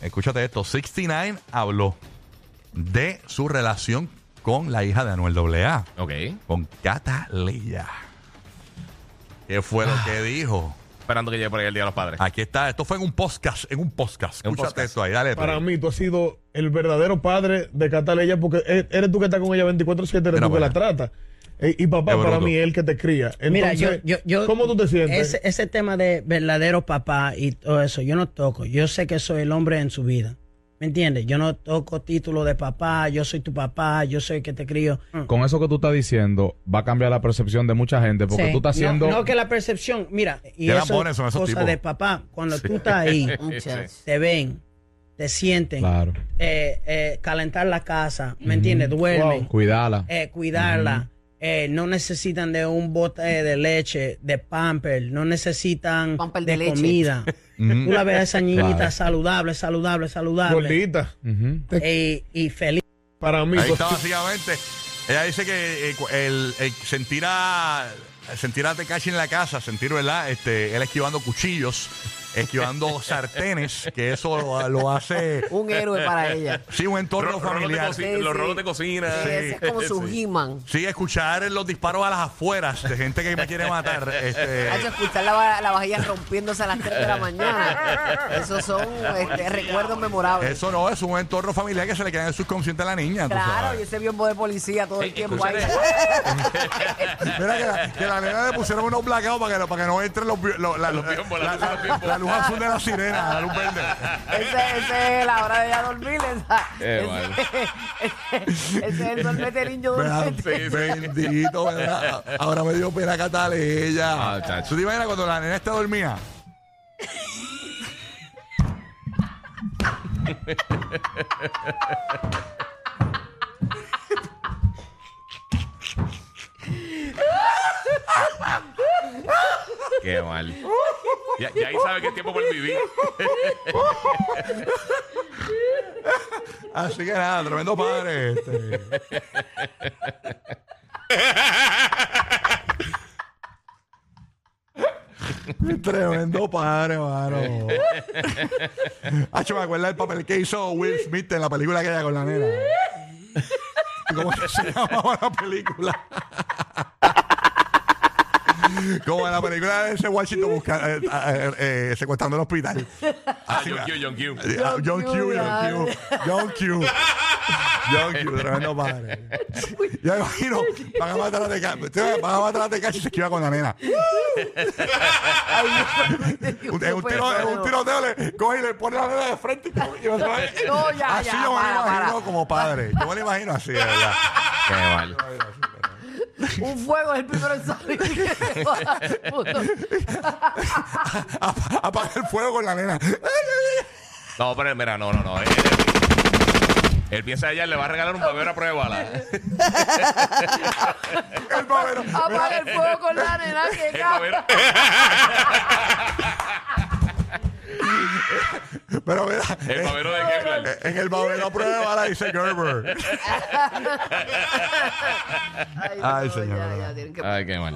escúchate esto, 69 habló de su relación con la hija de Anuel AA, Ok. con Cataleya. ¿Qué fue lo que dijo? Esperando que llegue por ahí el Día de los Padres. Aquí está, esto fue en un podcast, en un podcast. En un Escúchate podcast. esto ahí, dale. Para play. mí, tú has sido el verdadero padre de Cataleya porque e- eres tú que estás con ella 24-7, eres Mira tú que para la trata. E- y papá, para mí, es el que te cría. Mira, yo, yo, yo- ¿cómo tú te sientes? Ese, ese tema de verdadero papá y todo eso, yo no toco. Yo sé que soy el hombre en su vida. ¿Me entiendes? Yo no toco título de papá, yo soy tu papá, yo soy el que te crío. Con eso que tú estás diciendo, va a cambiar la percepción de mucha gente porque Sí. tú estás No- haciendo. No, que la percepción, mira, y eso esos cosa tipos. de papá, cuando tú estás ahí, te ven, te sienten, Claro. eh, eh, calentar la casa, ¿me entiendes? Duermen, Wow. Cuidala. eh, cuidarla. Eh, no necesitan de un bote de leche, de pamper, no necesitan Pamper de, de leche. comida. Tú la ves a esa niñita Claro. saludable, saludable, saludable. Gordita. Y, y feliz. Para mí, Ahí está básicamente. Ella dice que eh, cu- el, el sentir a sentir a Tekashi en la casa, sentir, ¿verdad? Este, él esquivando cuchillos, esquivando sartenes, que eso lo, lo hace Un héroe para ella. sí un entorno Ro- rolos de familiar. Sí, los sí. rolos de cocina. Sí, ese es como su Sí. He-Man. Sí, escuchar los disparos a las afueras de gente que me quiere matar. Este, Hay que escuchar la, va- la vajilla rompiéndose a las 3 de la mañana. Esos son este, recuerdos memorables. eso no es un entorno familiar que se le queda en el subconsciente a la niña. tú Claro, sabes. y ese biombo de policía todo el tiempo ahí. Mira que la, que la nena le pusieron unos blackouts para que, no- para que no entren los, lo- la, Los biombos, la la- luz de los la- biombos. la luz azul de la sirena, la luz verde. Ese, ese es la hora de ya dormir. Esa, Eh, ese, vale. ese es el dormete el niño Vea, dormete. Bendito, ¿verdad? Ahora me dio pena Cataleya. Ah, chacho. ¿Tú te imaginas cuando la nena está dormida? Qué mal. Ya, ya ahí sabe qué tiempo por vivir. Así que nada, tremendo padre. Este. Tremendo padre, mano. Hacho, me acuerdo del papel que hizo Will Smith en la película aquella con la nena. ¿Cómo que se llamaba la película? Como en la película de ese Washington busca, eh, eh, eh, secuestrando el hospital. Ah, Así, John Q, John Q. Ah, John Q, Q, John Q, John Q. John Q, tremendo padre. Yo me imagino, van a matar a Tecachi, van a matar a Tecachi y se esquiva con la nena. Un- En un, tiro, un tiroteo le coge y le pone la nena de frente. y va. No, ya, así ya, yo me para, lo imagino para. como padre. Yo me lo imagino así, de verdad. Qué mal. Un fuego es el primero en salir. Puto. Apa- Apaga el fuego con la nena. No, pero mira, no, no, no. Él, él piensa ella le va a regalar un babero a prueba. El babero. Apaga el fuego con la nena que El cabrón. babero. Pero mira, El babero de Kevlar. en el babero a prueba de bala dice Gerber. Ay, Ay, no, señor, ya, verdad. ya, tienen que Ay, qué mal.